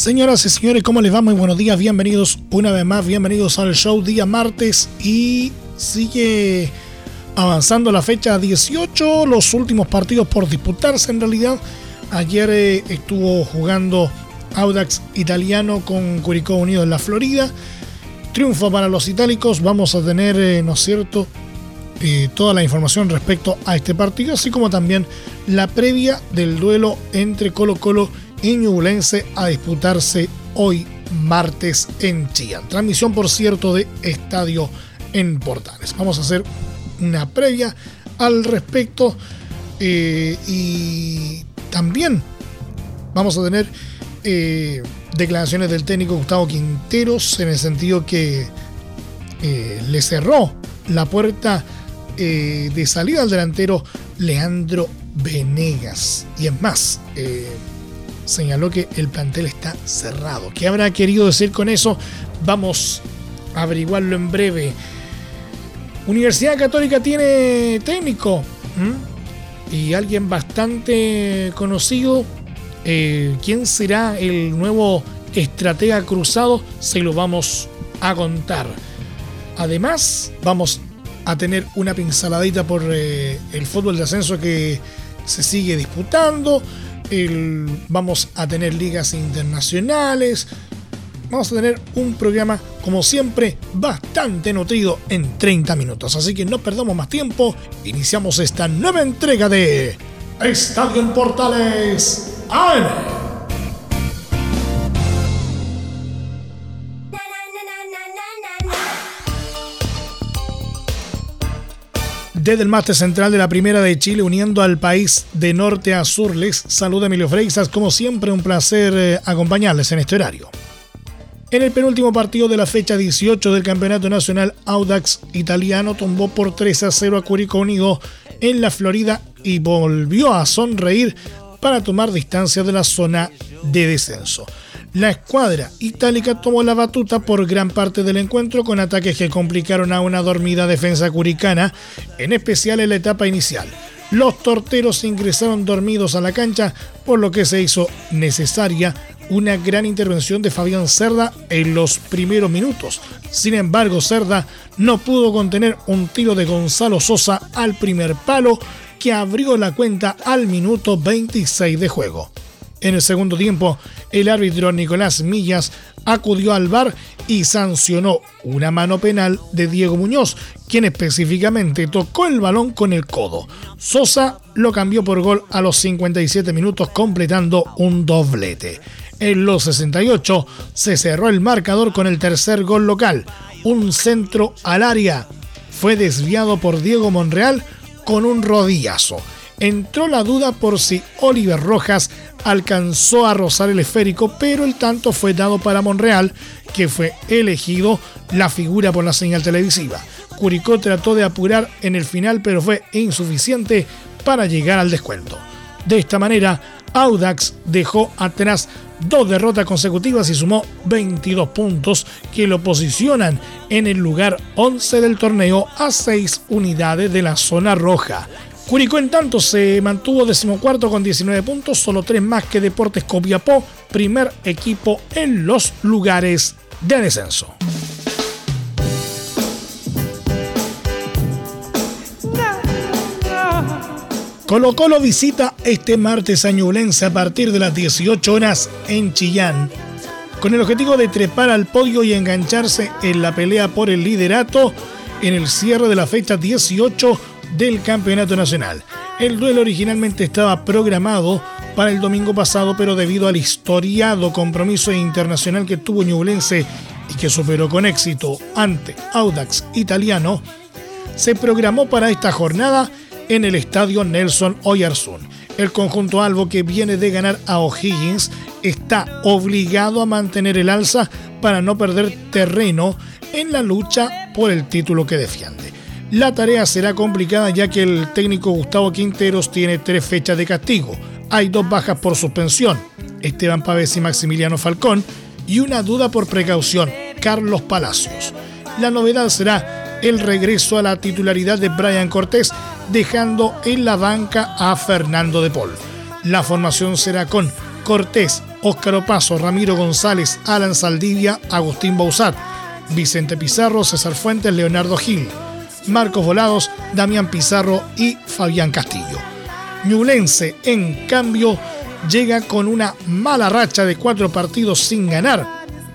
Señoras y señores, ¿cómo les va? Muy buenos días, bienvenidos una vez más, bienvenidos al show día martes y sigue avanzando la fecha 18, los últimos partidos por disputarse en realidad. Ayer eh, estuvo jugando Audax italiano con Curicó Unido en la Florida. Triunfo para los itálicos, vamos a tener, eh, ¿no es cierto?, eh, toda la información respecto a este partido, así como también la previa del duelo entre Colo Colo Ñublense a disputarse hoy martes en Chillán. Transmisión, por cierto, de Estadio en Portales. Vamos a hacer una previa al respecto eh, y también vamos a tener eh, declaraciones del técnico Gustavo Quinteros en el sentido que eh, le cerró la puerta de salida al delantero Leandro Venegas. Y es más, señaló que el plantel está cerrado. ¿Qué habrá querido decir con eso? Vamos a averiguarlo en breve. Universidad Católica tiene técnico y alguien bastante conocido. Eh, ¿Quién será el nuevo estratega cruzado? Se lo vamos a contar. Además, vamos a tener una pinceladita por eh, el fútbol de ascenso que se sigue disputando vamos a tener ligas internacionales. Vamos a tener un programa, como siempre, bastante nutrido en 30 minutos. Así que no perdamos más tiempo. Iniciamos esta nueva entrega de Estadio en Portales AM. Desde el máster central de la Primera de Chile, uniendo al país de norte a sur, les saluda Emilio Freixas. Como siempre, un placer eh, acompañarles en este horario. En el penúltimo partido de la fecha 18 del Campeonato Nacional, Audax italiano tumbó por 3 a 0 a Curicó Unido en la Florida y volvió a sonreír para tomar distancia de la zona de descenso. La escuadra itálica tomó la batuta por gran parte del encuentro con ataques que complicaron a una dormida defensa curicana, en especial en la etapa inicial. Los torteros ingresaron dormidos a la cancha, por lo que se hizo necesaria una gran intervención de Fabián Cerda en los primeros minutos. Sin embargo, Cerda no pudo contener un tiro de Gonzalo Sosa al primer palo que abrió la cuenta al minuto 26 de juego. En el segundo tiempo, el árbitro Nicolás Millas acudió al bar y sancionó una mano penal de Diego Muñoz, quien específicamente tocó el balón con el codo. Sosa lo cambió por gol a los 57 minutos completando un doblete. En los 68 se cerró el marcador con el tercer gol local, un centro al área. Fue desviado por Diego Monreal con un rodillazo entró la duda por si Oliver Rojas alcanzó a rozar el esférico, pero el tanto fue dado para Monreal, que fue elegido la figura por la señal televisiva. Curicó trató de apurar en el final, pero fue insuficiente para llegar al descuento. De esta manera, Audax dejó atrás dos derrotas consecutivas y sumó 22 puntos que lo posicionan en el lugar 11 del torneo a 6 unidades de la zona roja. Curicó en tanto se mantuvo decimocuarto con 19 puntos, solo tres más que Deportes Copiapó, primer equipo en los lugares de descenso. Colo Colo visita este martes a Ñublense a partir de las 18 horas en Chillán, con el objetivo de trepar al podio y engancharse en la pelea por el liderato en el cierre de la fecha 18 del Campeonato Nacional. El duelo originalmente estaba programado para el domingo pasado, pero debido al historiado compromiso internacional que tuvo Ñublense y que superó con éxito ante Audax Italiano, se programó para esta jornada en el estadio Nelson Oyarzún. El conjunto albo que viene de ganar a O'Higgins está obligado a mantener el alza para no perder terreno en la lucha por el título que defiende. La tarea será complicada ya que el técnico Gustavo Quinteros tiene tres fechas de castigo. Hay dos bajas por suspensión, Esteban Pávez y Maximiliano Falcón, y una duda por precaución, Carlos Palacios. La novedad será el regreso a la titularidad de Brian Cortés, dejando en la banca a Fernando de Paul. La formación será con Cortés, Óscar Opaso, Ramiro González, Alan Saldivia, Agustín Bausat, Vicente Pizarro, César Fuentes, Leonardo Gil. Marcos Volados, Damián Pizarro y Fabián Castillo. Ñulense, en cambio, llega con una mala racha de cuatro partidos sin ganar,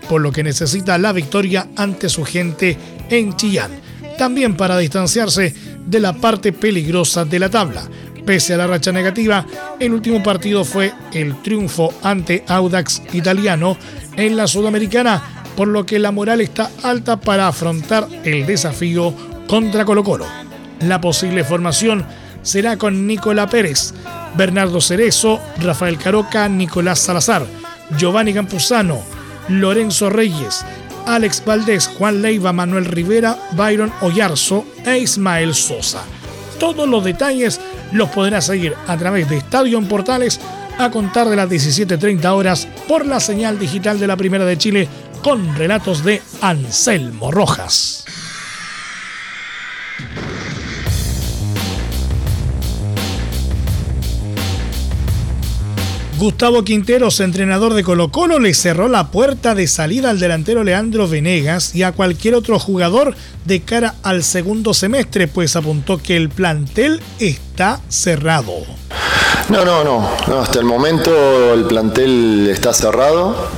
por lo que necesita la victoria ante su gente en Chillán, también para distanciarse de la parte peligrosa de la tabla. Pese a la racha negativa, el último partido fue el triunfo ante Audax Italiano en la Sudamericana, por lo que la moral está alta para afrontar el desafío contra Colo Colo. La posible formación será con Nicolás Pérez, Bernardo Cerezo, Rafael Caroca, Nicolás Salazar, Giovanni Campuzano, Lorenzo Reyes, Alex Valdés, Juan Leiva, Manuel Rivera, Byron Oyarzo e Ismael Sosa. Todos los detalles los podrás seguir a través de Estadio en Portales a contar de las 17.30 horas por la señal digital de la Primera de Chile con relatos de Anselmo Rojas. Gustavo Quinteros, entrenador de Colo Colo, le cerró la puerta de salida al delantero Leandro Venegas y a cualquier otro jugador de cara al segundo semestre, pues apuntó que el plantel está cerrado. No, no, no, hasta el momento el plantel está cerrado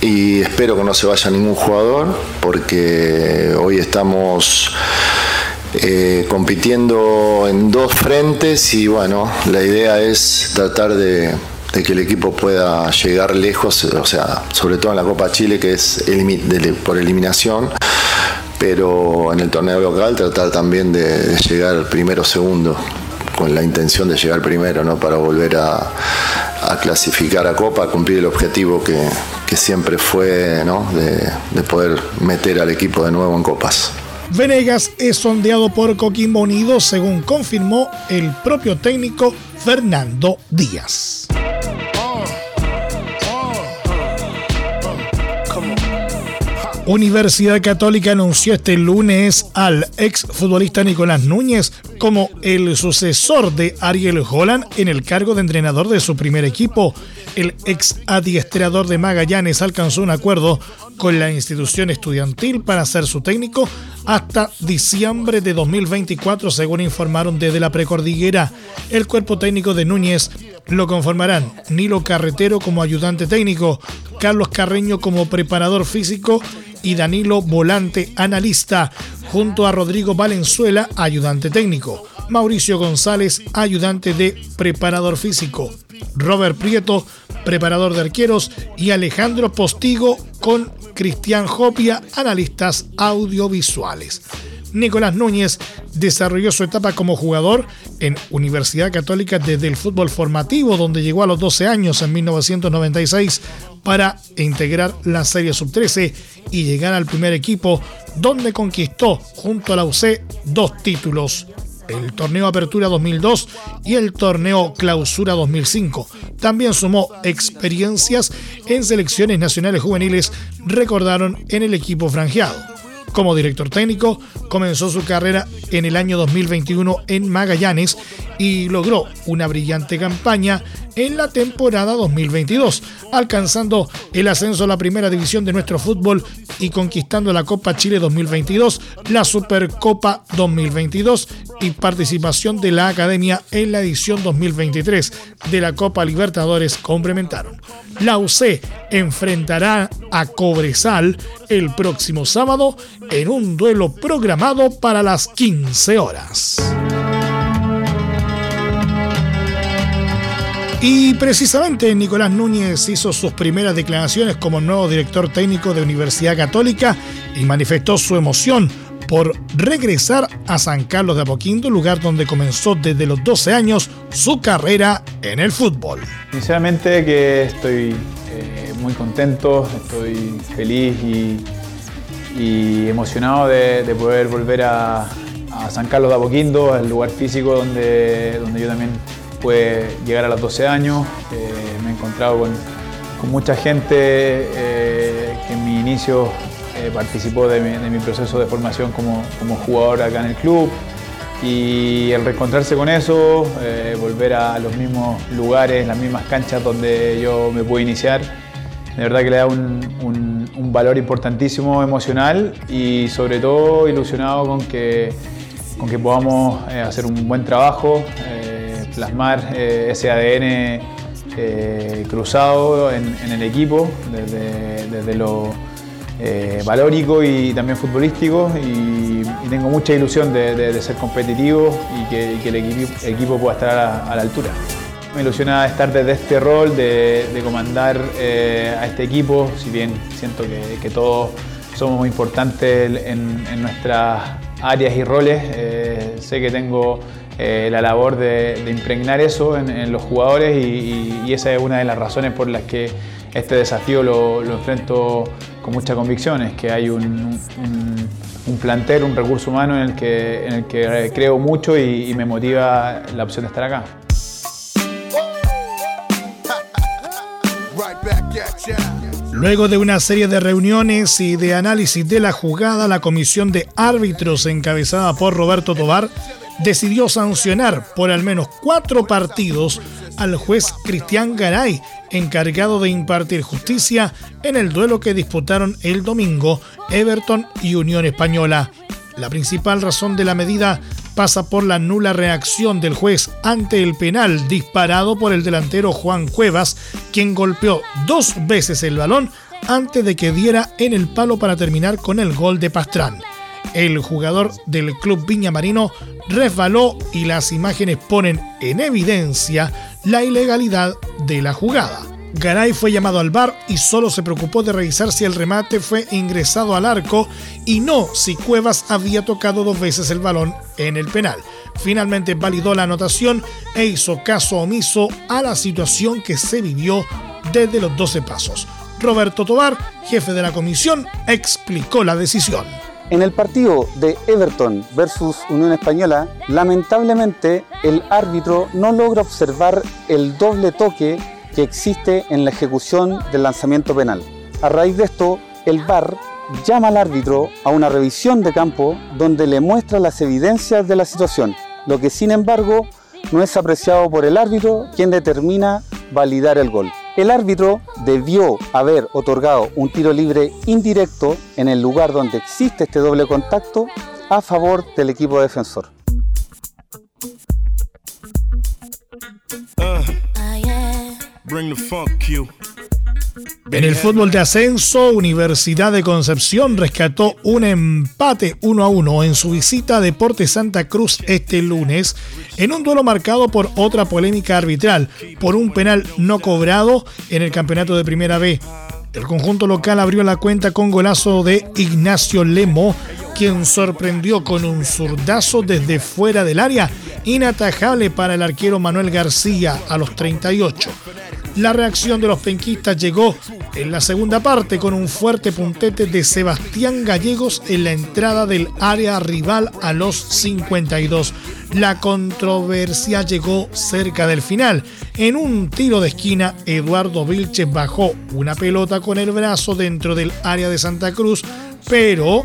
y espero que no se vaya ningún jugador porque hoy estamos eh, compitiendo en dos frentes y bueno, la idea es tratar de de que el equipo pueda llegar lejos, o sea, sobre todo en la Copa Chile, que es por eliminación, pero en el torneo local tratar también de, llegar primero o segundo, con la intención de llegar primero, ¿no? Para volver a, clasificar a Copa, cumplir el objetivo que, siempre fue, ¿no? De, de poder meter al equipo de nuevo en Copas. Venegas es sondeado por Coquimbo Unido, según confirmó el propio técnico Fernando Díaz. Universidad Católica anunció este lunes al ex futbolista Nicolás Núñez como el sucesor de Ariel Holland en el cargo de entrenador de su primer equipo. El ex adiestrador de Magallanes alcanzó un acuerdo con la institución estudiantil para ser su técnico hasta diciembre de 2024, según informaron desde la precordillera. El cuerpo técnico de Núñez lo conformarán Nilo Carretero como ayudante técnico, Carlos Carreño como preparador físico y Danilo Volante, analista, junto a Rodrigo Valenzuela, ayudante técnico, Mauricio González, ayudante de preparador físico, Robert Prieto, preparador de arqueros, y Alejandro Postigo con Cristian Jopia, analistas audiovisuales. Nicolás Núñez desarrolló su etapa como jugador en Universidad Católica desde el fútbol formativo, donde llegó a los 12 años en 1996 para integrar la Serie Sub-13 y llegar al primer equipo, donde conquistó junto a la UC dos títulos el torneo Apertura 2002 y el torneo Clausura 2005. También sumó experiencias en selecciones nacionales juveniles, recordaron en el equipo franjeado. Como director técnico, comenzó su carrera en el año 2021 en Magallanes y logró una brillante campaña en la temporada 2022, alcanzando el ascenso a la primera división de nuestro fútbol y conquistando la Copa Chile 2022, la Supercopa 2022 y participación de la Academia en la edición 2023 de la Copa Libertadores complementaron. La UC enfrentará a Cobresal el próximo sábado en un duelo programado para las 15 horas. Y precisamente Nicolás Núñez hizo sus primeras declaraciones como nuevo director técnico de Universidad Católica y manifestó su emoción por regresar a San Carlos de Apoquindo, lugar donde comenzó desde los 12 años su carrera en el fútbol. Sinceramente que estoy eh, muy contento, estoy feliz y, emocionado de, poder volver a, San Carlos de Apoquindo, al lugar físico donde, donde yo también pude llegar a los 12 años. Eh, me he encontrado con, mucha gente que en mi inicio participó de mi, proceso de formación como, como jugador acá en el club y el reencontrarse con eso, eh, volver a los mismos lugares, las mismas canchas donde yo me pude iniciar, de verdad que le da un, valor importantísimo emocional y sobre todo ilusionado con que, con que podamos eh, hacer un buen trabajo, eh, plasmar ese ADN cruzado en, el equipo desde, desde lo eh, valórico y también futbolístico y, tengo mucha ilusión de, ser competitivo y que, el, equipo, pueda estar a, la altura. Me ilusiona estar desde este rol de, comandar eh, a este equipo, si bien siento que, todos somos muy importantes en, nuestras áreas y roles, eh, sé que tengo la labor de, impregnar eso en, los jugadores y, esa es una de las razones por las que este desafío lo, enfrento con mucha convicción, es que hay un, plantel, un recurso humano en el que creo mucho y, me motiva la opción de estar acá. Luego de una serie de reuniones y de análisis de la jugada, la comisión de árbitros encabezada por Roberto Tobar decidió sancionar por al menos cuatro partidos al juez Cristian Garay, encargado de impartir justicia en el duelo que disputaron el domingo Everton y Unión Española. La principal razón de la medida pasa por la nula reacción del juez ante el penal disparado por el delantero Juan Cuevas, quien golpeó dos veces el balón antes de que diera en el palo para terminar con el gol de Pastrán. El jugador del club Viña Marino resbaló y las imágenes ponen en evidencia la ilegalidad de la jugada. Garay fue llamado al bar y solo se preocupó de revisar si el remate fue ingresado al arco y no si Cuevas había tocado dos veces el balón en el penal. Finalmente validó la anotación e hizo caso omiso a la situación que se vivió desde los 12 pasos. Roberto Tobar, jefe de la comisión, explicó la decisión. En el partido de Everton versus Unión Española, lamentablemente el árbitro no logra observar el doble toque que existe en la ejecución del lanzamiento penal. A raíz de esto, el VAR llama al árbitro a una revisión de campo donde le muestra las evidencias de la situación, lo que sin embargo no es apreciado por el árbitro quien determina validar el gol. El árbitro debió haber otorgado un tiro libre indirecto en el lugar donde existe este doble contacto a favor del equipo defensor. Uh, en el fútbol de ascenso, Universidad de Concepción rescató un empate 1 a 1 en su visita a Deporte Santa Cruz este lunes, en un duelo marcado por otra polémica arbitral, por un penal no cobrado en el campeonato de Primera B. El conjunto local abrió la cuenta con golazo de Ignacio Lemo, quien sorprendió con un zurdazo desde fuera del área, inatajable para el arquero Manuel García a los 38. La reacción de los penquistas llegó en la segunda parte con un fuerte puntete de Sebastián Gallegos en la entrada del área rival a los 52. La controversia llegó cerca del final. En un tiro de esquina, Eduardo Vilches bajó una pelota con el brazo dentro del área de Santa Cruz, pero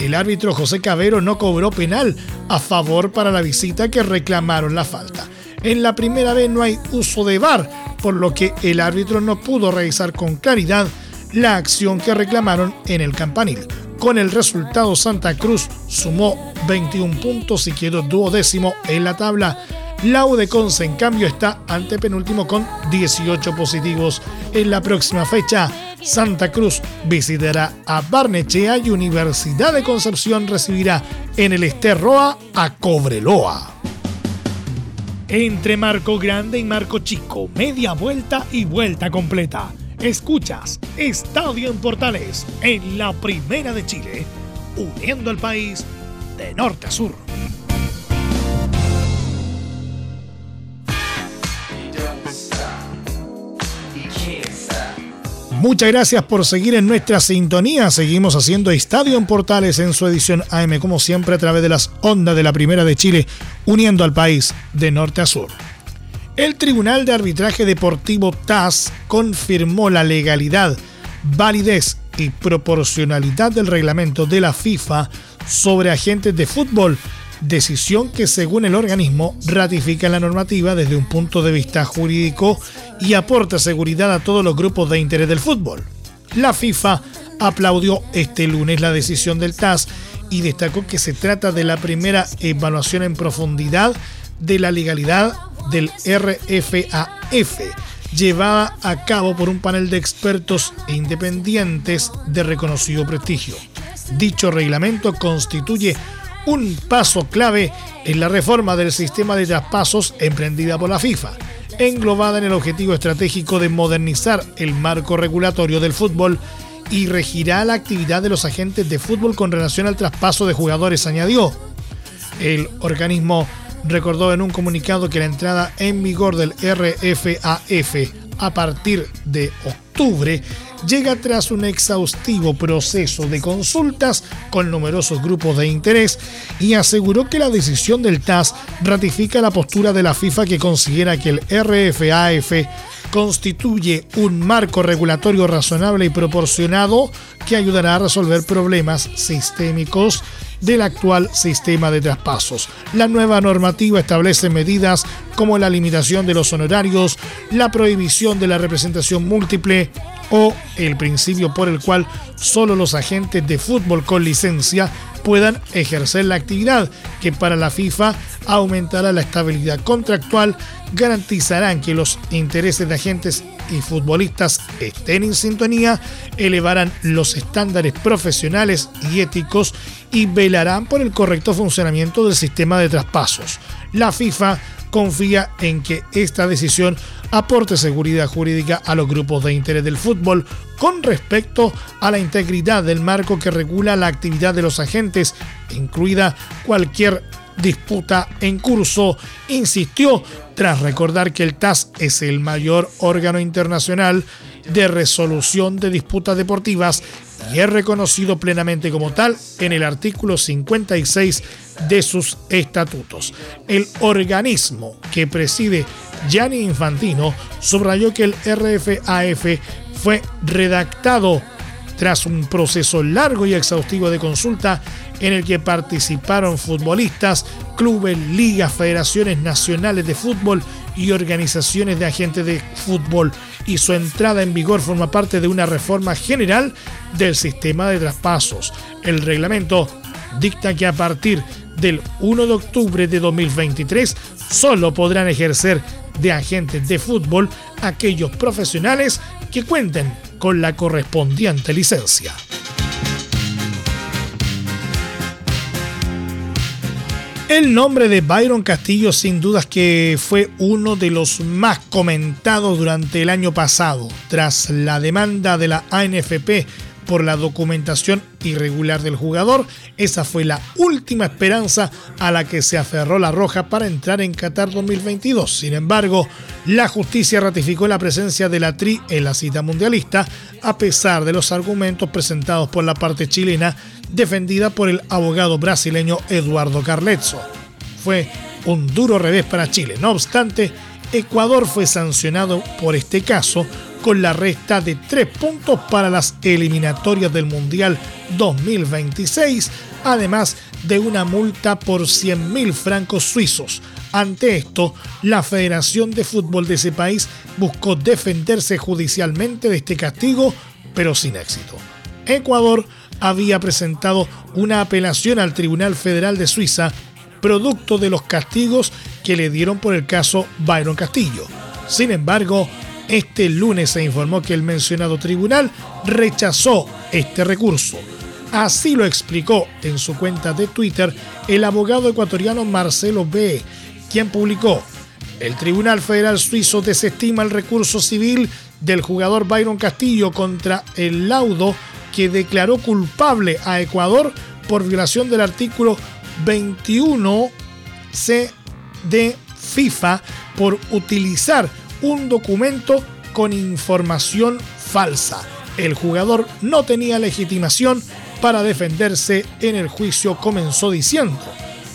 el árbitro José Cabero no cobró penal a favor para la visita que reclamaron la falta. En la primera vez no hay uso de VAR, por lo que el árbitro no pudo revisar con claridad la acción que reclamaron en el campanil. Con el resultado, Santa Cruz sumó 21 puntos y quedó duodécimo en la tabla. La Conce, en cambio, está ante penúltimo con 18 positivos. En la próxima fecha, Santa Cruz visitará a Barnechea y Universidad de Concepción recibirá en el Esterroa a Cobreloa entre Marco Grande y Marco Chico, media vuelta y vuelta completa. Escuchas Estadio en Portales en la Primera de Chile, uniendo al país de norte a sur. Muchas gracias por seguir en nuestra sintonía. Seguimos haciendo Estadio en Portales en su edición AM, como siempre, a través de las ondas de la Primera de Chile, uniendo al país de norte a sur. El Tribunal de Arbitraje Deportivo TAS confirmó la legalidad, validez y proporcionalidad del reglamento de la FIFA sobre agentes de fútbol decisión que según el organismo ratifica la normativa desde un punto de vista jurídico y aporta seguridad a todos los grupos de interés del fútbol. La FIFA aplaudió este lunes la decisión del TAS y destacó que se trata de la primera evaluación en profundidad de la legalidad del RFAF, llevada a cabo por un panel de expertos e independientes de reconocido prestigio. Dicho reglamento constituye un paso clave en la reforma del sistema de traspasos emprendida por la FIFA, englobada en el objetivo estratégico de modernizar el marco regulatorio del fútbol y regirá la actividad de los agentes de fútbol con relación al traspaso de jugadores, añadió. El organismo recordó en un comunicado que la entrada en vigor del RFAF a partir de octubre llega tras un exhaustivo proceso de consultas con numerosos grupos de interés y aseguró que la decisión del TAS ratifica la postura de la FIFA que considera que el RFAF constituye un marco regulatorio razonable y proporcionado que ayudará a resolver problemas sistémicos del actual sistema de traspasos. La nueva normativa establece medidas como la limitación de los honorarios, la prohibición de la representación múltiple o el principio por el cual solo los agentes de fútbol con licencia puedan ejercer la actividad, que para la FIFA aumentará la estabilidad contractual, garantizarán que los intereses de agentes y futbolistas estén en sintonía, elevarán los estándares profesionales y éticos y velarán por el correcto funcionamiento del sistema de traspasos. La FIFA confía en que esta decisión aporte seguridad jurídica a los grupos de interés del fútbol con respecto a la integridad del marco que regula la actividad de los agentes, incluida cualquier disputa en curso, insistió tras recordar que el TAS es el mayor órgano internacional de resolución de disputas deportivas y es reconocido plenamente como tal en el artículo 56 de sus estatutos. El organismo que preside Gianni Infantino subrayó que el RFAF fue redactado tras un proceso largo y exhaustivo de consulta en el que participaron futbolistas, clubes, ligas, federaciones nacionales de fútbol y organizaciones de agentes de fútbol y su entrada en vigor forma parte de una reforma general del sistema de traspasos. El reglamento dicta que a partir del 1 de octubre de 2023 solo podrán ejercer de agentes de fútbol aquellos profesionales que cuenten con la correspondiente licencia. El nombre de Byron Castillo sin dudas que fue uno de los más comentados durante el año pasado, tras la demanda de la ANFP por la documentación irregular del jugador. Esa fue la última esperanza a la que se aferró la Roja para entrar en Qatar 2022. Sin embargo, la justicia ratificó la presencia de la Tri en la cita mundialista, a pesar de los argumentos presentados por la parte chilena, defendida por el abogado brasileño Eduardo Carlezzo. Fue un duro revés para Chile. No obstante, Ecuador fue sancionado por este caso con la resta de tres puntos para las eliminatorias del Mundial 2026, además de una multa por 100.000 francos suizos. Ante esto, la Federación de Fútbol de ese país buscó defenderse judicialmente de este castigo, pero sin éxito. Ecuador había presentado una apelación al Tribunal Federal de Suiza, producto de los castigos que le dieron por el caso Byron Castillo. Sin embargo, este lunes se informó que el mencionado tribunal rechazó este recurso. Así lo explicó en su cuenta de Twitter el abogado ecuatoriano Marcelo B., quien publicó, el Tribunal Federal Suizo desestima el recurso civil del jugador Byron Castillo contra el laudo que declaró culpable a Ecuador por violación del artículo 21 C de FIFA por utilizar un documento con información falsa. El jugador no tenía legitimación para defenderse en el juicio, comenzó diciendo.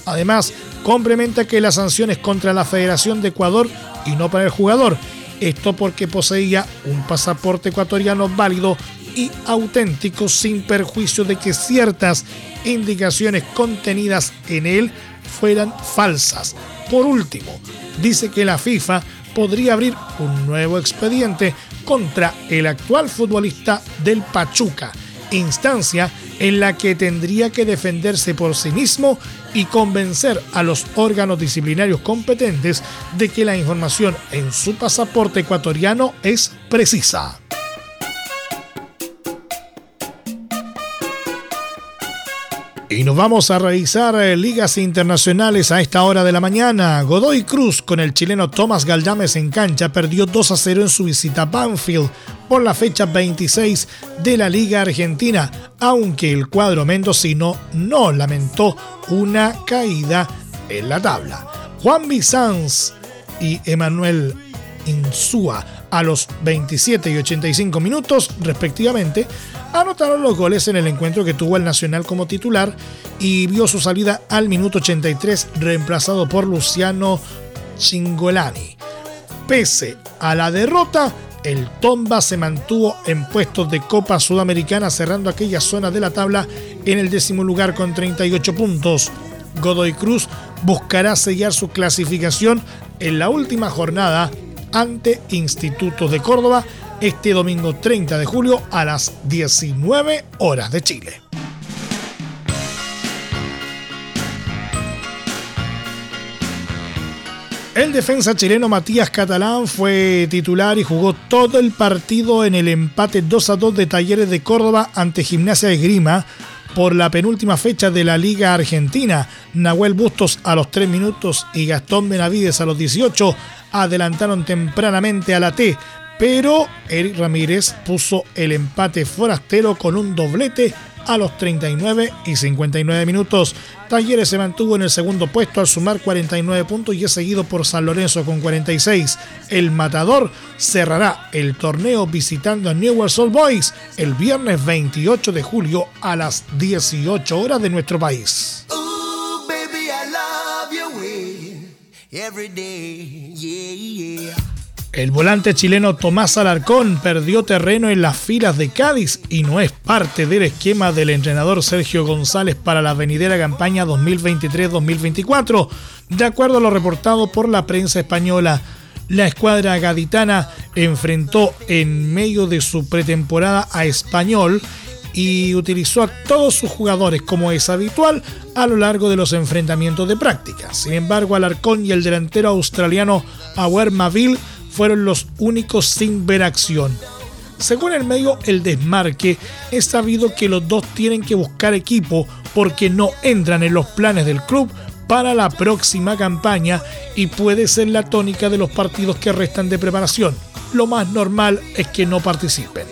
Además, complementa que la sanción es contra la Federación de Ecuador y no para el jugador. Esto porque poseía un pasaporte ecuatoriano válido y auténtico sin perjuicio de que ciertas indicaciones contenidas en él fueran falsas. Por último, dice que la FIFA podría abrir un nuevo expediente contra el actual futbolista del Pachuca, instancia en la que tendría que defenderse por sí mismo y convencer a los órganos disciplinarios competentes de que la información en su pasaporte ecuatoriano es precisa. Y nos vamos a revisar eh, ligas internacionales a esta hora de la mañana. Godoy Cruz con el chileno Tomás Galdames en cancha perdió 2 a 0 en su visita a Banfield por la fecha 26 de la Liga Argentina, aunque el cuadro mendocino no lamentó una caída en la tabla. Juan Bizanz y Emanuel Insúa a los 27 y 85 minutos respectivamente anotaron los goles en el encuentro que tuvo el Nacional como titular y vio su salida al minuto 83 reemplazado por Luciano Chingolani. Pese a la derrota, el Tomba se mantuvo en puestos de Copa Sudamericana cerrando aquella zona de la tabla en el décimo lugar con 38 puntos. Godoy Cruz buscará sellar su clasificación en la última jornada ante Institutos de Córdoba este domingo 30 de julio a las 19 horas de Chile. El defensa chileno Matías Catalán fue titular y jugó todo el partido en el empate 2 a 2 de Talleres de Córdoba ante Gimnasia de Grima por la penúltima fecha de la Liga Argentina. Nahuel Bustos a los 3 minutos y Gastón Benavides a los 18 adelantaron tempranamente a la T pero Eric Ramírez puso el empate forastero con un doblete a los 39 y 59 minutos. Talleres se mantuvo en el segundo puesto al sumar 49 puntos y es seguido por San Lorenzo con 46. El Matador cerrará el torneo visitando a Newell's Old Boys el viernes 28 de julio a las 18 horas de nuestro país. El volante chileno Tomás Alarcón perdió terreno en las filas de Cádiz y no es parte del esquema del entrenador Sergio González para la venidera campaña 2023-2024, de acuerdo a lo reportado por la prensa española. La escuadra gaditana enfrentó en medio de su pretemporada a Español y utilizó a todos sus jugadores como es habitual a lo largo de los enfrentamientos de práctica. Sin embargo, Alarcón y el delantero australiano Awer Maville fueron los únicos sin ver acción. Según el medio El Desmarque, es sabido que los dos tienen que buscar equipo porque no entran en los planes del club para la próxima campaña y puede ser la tónica de los partidos que restan de preparación. Lo más normal es que no participen.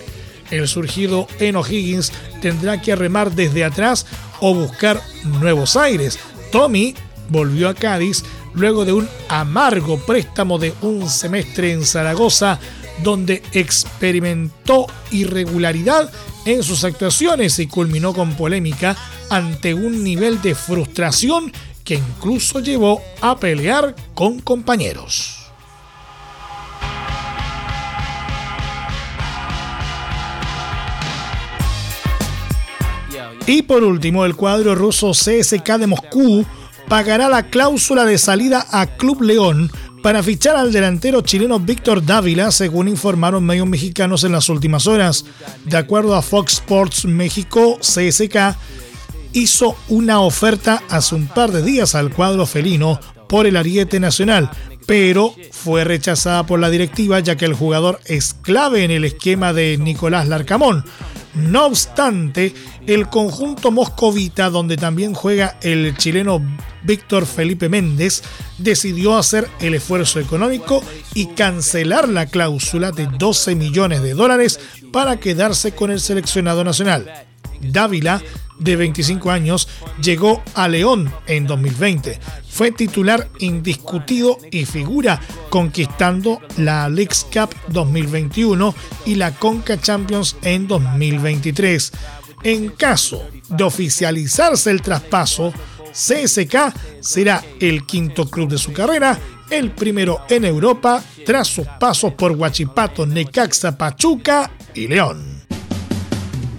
El surgido en O'Higgins tendrá que remar desde atrás o buscar nuevos aires. Tommy volvió a Cádiz luego de un amargo préstamo de un semestre en Zaragoza, donde experimentó irregularidad en sus actuaciones y culminó con polémica ante un nivel de frustración que incluso llevó a pelear con compañeros. Y por último, el cuadro ruso CSK de Moscú pagará la cláusula de salida a Club León para fichar al delantero chileno Víctor Dávila, según informaron medios mexicanos en las últimas horas. De acuerdo a Fox Sports México, CSK hizo una oferta hace un par de días al cuadro felino por el ariete nacional, pero fue rechazada por la directiva ya que el jugador es clave en el esquema de Nicolás Larcamón. No obstante, el conjunto moscovita, donde también juega el chileno Víctor Felipe Méndez, decidió hacer el esfuerzo económico y cancelar la cláusula de 12 millones de dólares para quedarse con el seleccionado nacional. Dávila de 25 años, llegó a León en 2020. Fue titular indiscutido y figura conquistando la Leagues Cup 2021 y la Conca Champions en 2023. En caso de oficializarse el traspaso, CSK será el quinto club de su carrera, el primero en Europa, tras sus pasos por Huachipato, Necaxa, Pachuca y León.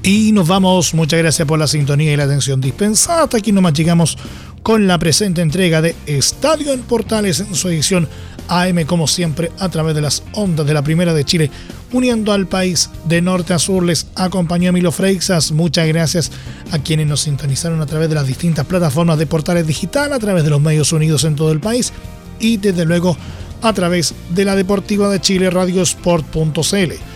Y nos vamos. Muchas gracias por la sintonía y la atención dispensada. Hasta aquí nomás llegamos con la presente entrega de Estadio en Portales en su edición AM, como siempre, a través de las ondas de la Primera de Chile, uniendo al país de norte a sur. Les acompañó Emilio Freixas. Muchas gracias a quienes nos sintonizaron a través de las distintas plataformas de Portales Digital, a través de los medios unidos en todo el país y desde luego a través de la Deportiva de Chile, radiosport.cl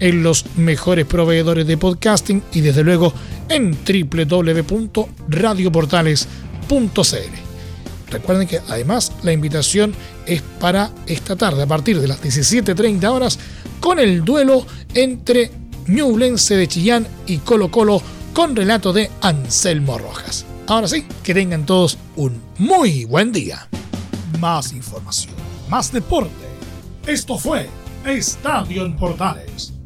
en los mejores proveedores de podcasting y desde luego en www.radioportales.cl. Recuerden que además la invitación es para esta tarde a partir de las 17.30 horas con el duelo entre Ñublense de Chillán y Colo Colo con relato de Anselmo Rojas. Ahora sí, que tengan todos un muy buen día más información, más deporte. Esto fue Estadio en Portales,